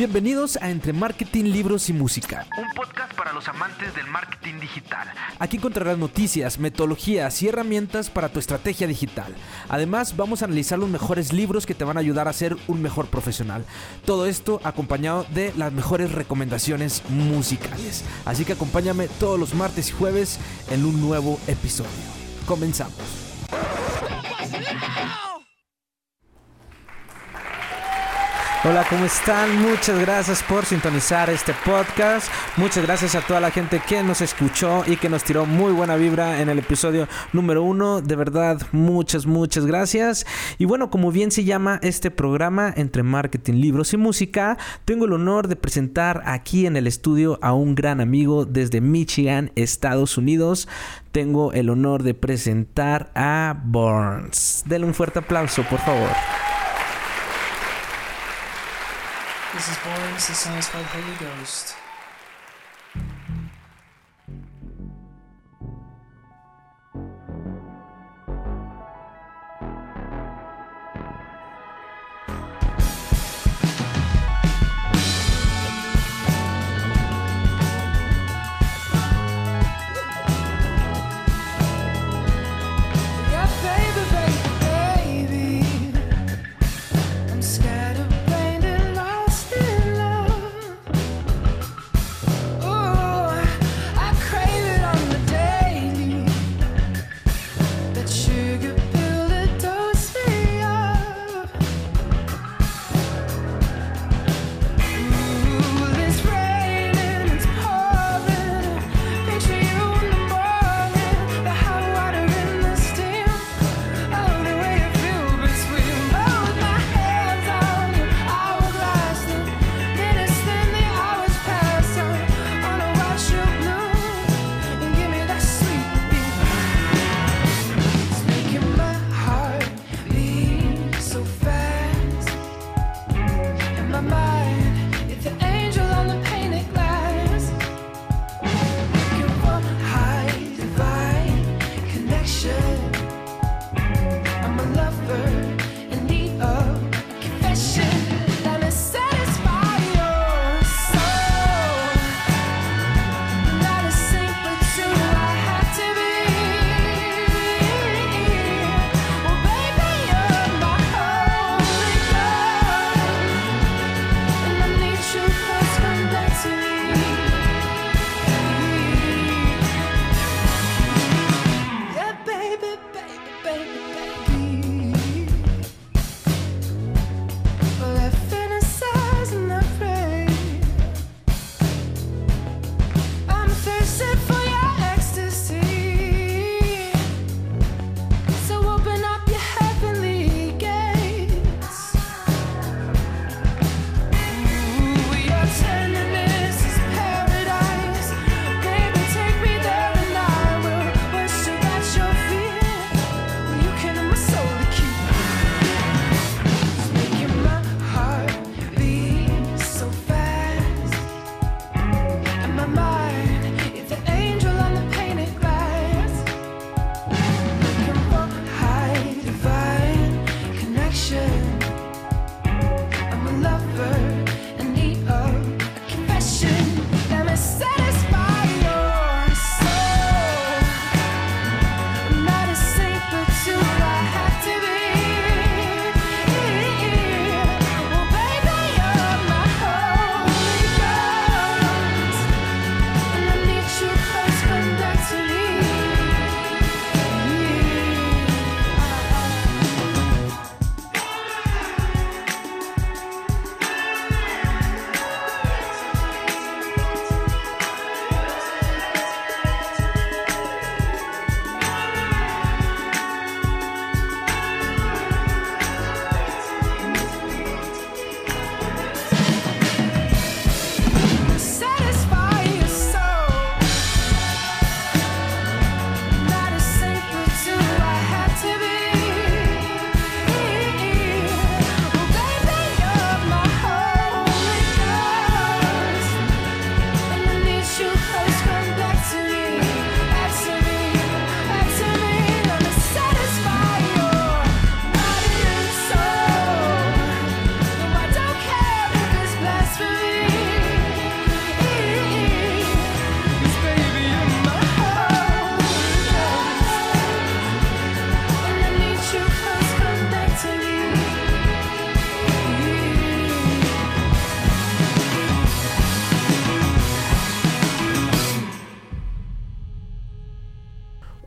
Bienvenidos a Entre Marketing, Libros y Música. Un podcast para los amantes del marketing digital. Aquí encontrarás noticias, metodologías y herramientas para tu estrategia digital. Además, vamos a analizar los mejores libros que te van a ayudar a ser un mejor profesional. Todo esto acompañado de las mejores recomendaciones musicales. Así que acompáñame todos los martes y jueves en un nuevo episodio. Comenzamos. Hola, ¿cómo están? Muchas gracias por sintonizar este podcast. Muchas gracias a toda la gente que nos escuchó y que nos tiró muy buena vibra en el episodio número uno. De verdad, muchas, muchas gracias. Y bueno, como bien se llama este programa entre marketing, libros y música, tengo el honor de presentar aquí en el estudio a un gran amigo desde Michigan, Estados Unidos. Tengo el honor de presentar a Burns. Denle un fuerte aplauso, por favor. This is Boring, this is called by Holy Ghost.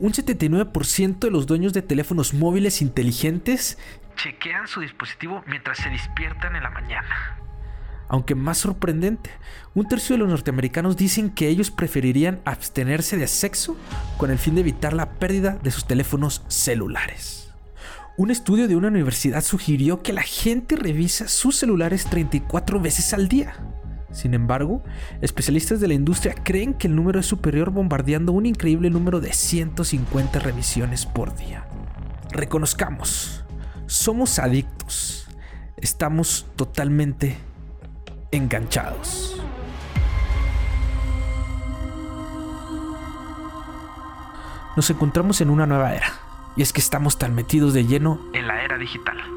Un 79% de los dueños de teléfonos móviles inteligentes, Chequean su dispositivo mientras se despiertan en la mañana. aunque más sorprendente, un tercio de los norteamericanos dicen que ellos preferirían abstenerse de sexo con el fin de evitar la pérdida de sus teléfonos celulares. Un estudio de una universidad sugirió que la gente revisa sus celulares 34 veces al día. Sin embargo, especialistas de la industria creen que el número es superior bombardeando un increíble número de 150 revisiones por día. Reconozcamos, somos adictos. Estamos totalmente enganchados. Nos encontramos en una nueva era, y es que estamos tan metidos de lleno En la era digital.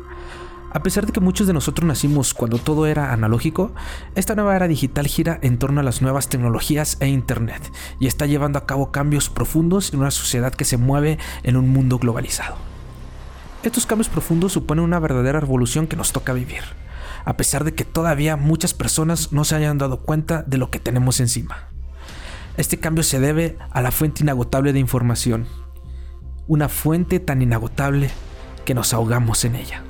A pesar de que muchos de nosotros nacimos cuando todo era analógico, esta nueva era digital gira en torno a las nuevas tecnologías e Internet y está llevando a cabo cambios profundos en una sociedad que se mueve en un mundo globalizado. Estos cambios profundos suponen una verdadera revolución que nos toca vivir, a pesar de que todavía muchas personas no se hayan dado cuenta de lo que tenemos encima. Este cambio se debe a la fuente inagotable de información, una fuente tan inagotable que nos ahogamos en ella.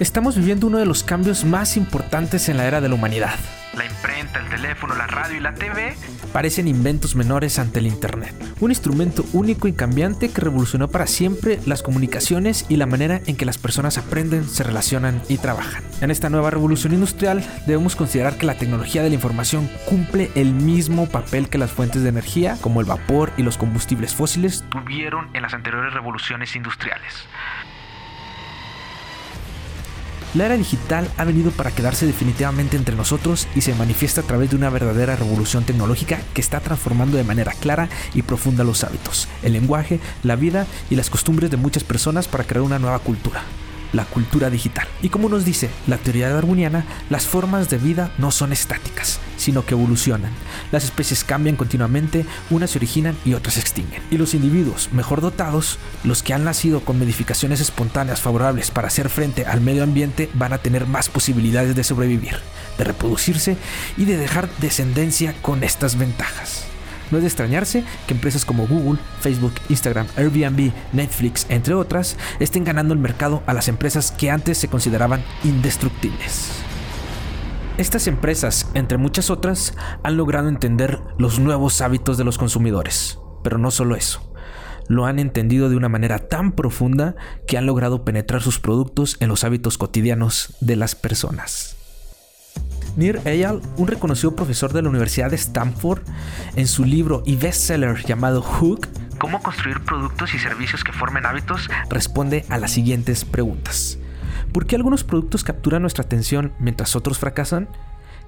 Estamos viviendo uno de los cambios más importantes en la era de la humanidad. La imprenta, el teléfono, la radio y la TV Parecen inventos menores ante el Internet, un instrumento único y cambiante que revolucionó para siempre las comunicaciones y la manera en que las personas aprenden, se relacionan y trabajan. En esta nueva revolución industrial debemos considerar que la tecnología de la información cumple el mismo papel que las fuentes de energía, como el vapor y los combustibles fósiles, tuvieron en las anteriores revoluciones industriales. La era digital ha venido para quedarse definitivamente entre nosotros y se manifiesta a través de una verdadera revolución tecnológica que está transformando de manera clara y profunda los hábitos, el lenguaje, la vida y las costumbres de muchas personas para crear una nueva cultura, la cultura digital. Y como nos dice la teoría darwiniana, las formas de vida no son estáticas, sino que evolucionan. Las especies cambian continuamente, unas se originan y otras se extinguen. Y los individuos mejor dotados, los que han nacido con modificaciones espontáneas favorables para hacer frente al medio ambiente, van a tener más posibilidades de sobrevivir, de reproducirse y de dejar descendencia con estas ventajas. No es de extrañarse que empresas como Google, Facebook, Instagram, Airbnb, Netflix, entre otras, estén ganando el mercado a las empresas que antes se consideraban indestructibles. Estas empresas, entre muchas otras, han logrado entender los nuevos hábitos de los consumidores. Pero no solo eso. Lo han entendido de una manera tan profunda que han logrado penetrar sus productos en los hábitos cotidianos de las personas. Nir Eyal, un reconocido profesor de la Universidad de Stanford, en su libro y bestseller llamado Hook, ¿Cómo construir productos y servicios que formen hábitos? responde a las siguientes preguntas. ¿Por qué algunos productos capturan nuestra atención mientras otros fracasan?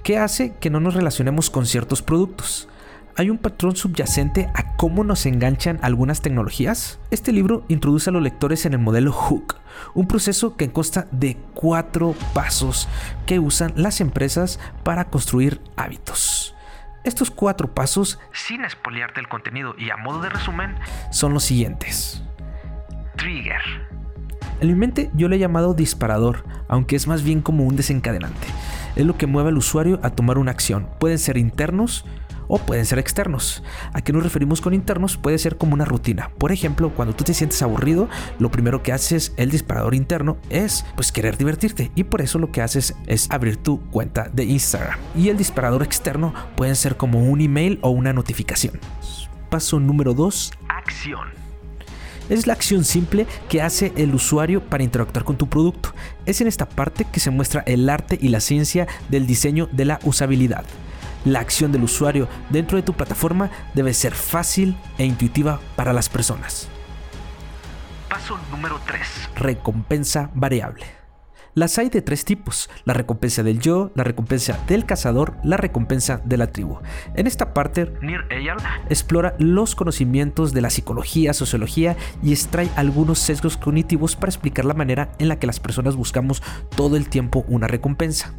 ¿Qué hace que no nos relacionemos con ciertos productos? ¿Hay un patrón subyacente a cómo nos enganchan algunas tecnologías? Este libro introduce a los lectores en el modelo Hook, un proceso que consta de cuatro pasos que usan las empresas para construir hábitos. Estos cuatro pasos Sin espoliarte el contenido y a modo de resumen, son los siguientes. trigger. En mi mente yo le he llamado disparador, aunque es más bien como un desencadenante. Es lo que mueve al usuario a tomar una acción. Pueden ser internos o pueden ser externos. ¿A qué nos referimos con internos? Puede ser como una rutina. Por ejemplo, cuando tú te sientes aburrido, lo primero que haces el disparador interno es pues querer divertirte y por eso lo que haces es abrir tu cuenta de Instagram. Y el disparador externo pueden ser como un email o una notificación. Paso número 2, Acción. es la acción simple que hace el usuario para interactuar con tu producto. Es en esta parte que se muestra el arte y la ciencia del diseño de la usabilidad. La acción del usuario dentro de tu plataforma debe ser fácil e intuitiva para las personas. Paso número 3. Recompensa variable. Las hay de tres tipos, la recompensa del yo, la recompensa del cazador, la recompensa de la tribu. En esta parte Nir Eyal explora los conocimientos de la psicología, sociología y extrae algunos sesgos cognitivos para explicar la manera en la que las personas buscamos todo el tiempo una recompensa.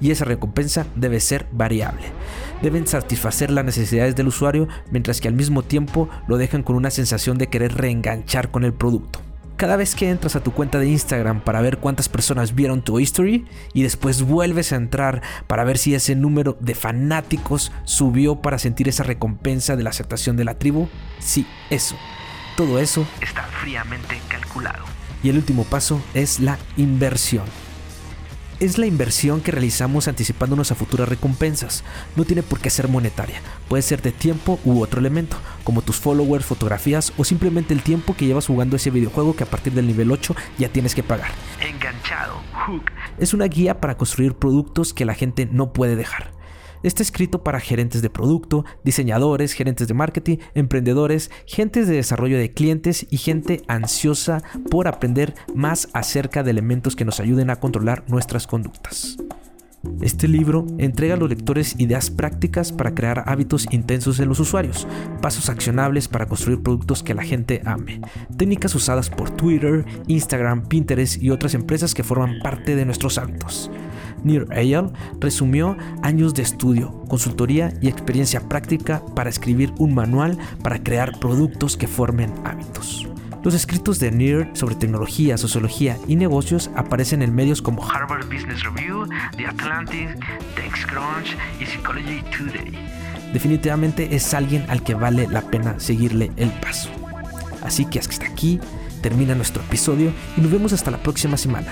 Y esa recompensa debe ser variable. Deben satisfacer las necesidades del usuario mientras que al mismo tiempo lo dejan con una sensación de querer reenganchar con el producto. Cada vez que entras a tu cuenta de Instagram para ver cuántas personas vieron tu history y después vuelves a entrar para ver si ese número de fanáticos subió para sentir esa recompensa de la aceptación de la tribu, sí, eso. Todo eso Está fríamente calculado. y el último paso es la inversión. Es la inversión que realizamos anticipándonos a futuras recompensas. No tiene por qué ser monetaria. Puede ser de tiempo u otro elemento, como tus followers, fotografías o simplemente el tiempo que llevas jugando ese videojuego que a partir del nivel 8 ya tienes que pagar. Enganchado. Hook. Es una guía para construir productos que la gente no puede dejar. Está escrito para gerentes de producto, diseñadores, gerentes de marketing, emprendedores, gentes de desarrollo de clientes y gente ansiosa por aprender más acerca de elementos que nos ayuden a controlar nuestras conductas. Este libro entrega a los lectores ideas prácticas para crear hábitos intensos en los usuarios, pasos accionables para construir productos que la gente ame, técnicas usadas por Twitter, Instagram, Pinterest y otras empresas que forman parte de nuestros hábitos. Nir Eyal resumió años de estudio, consultoría y experiencia práctica para escribir un manual para crear productos que formen hábitos. Los escritos de Nir sobre tecnología, sociología y negocios aparecen en medios como Harvard Business Review, The Atlantic, TechCrunch y Psychology Today. definitivamente es alguien al que vale la pena seguirle el paso. Así que hasta aquí termina nuestro episodio y nos vemos hasta la próxima semana.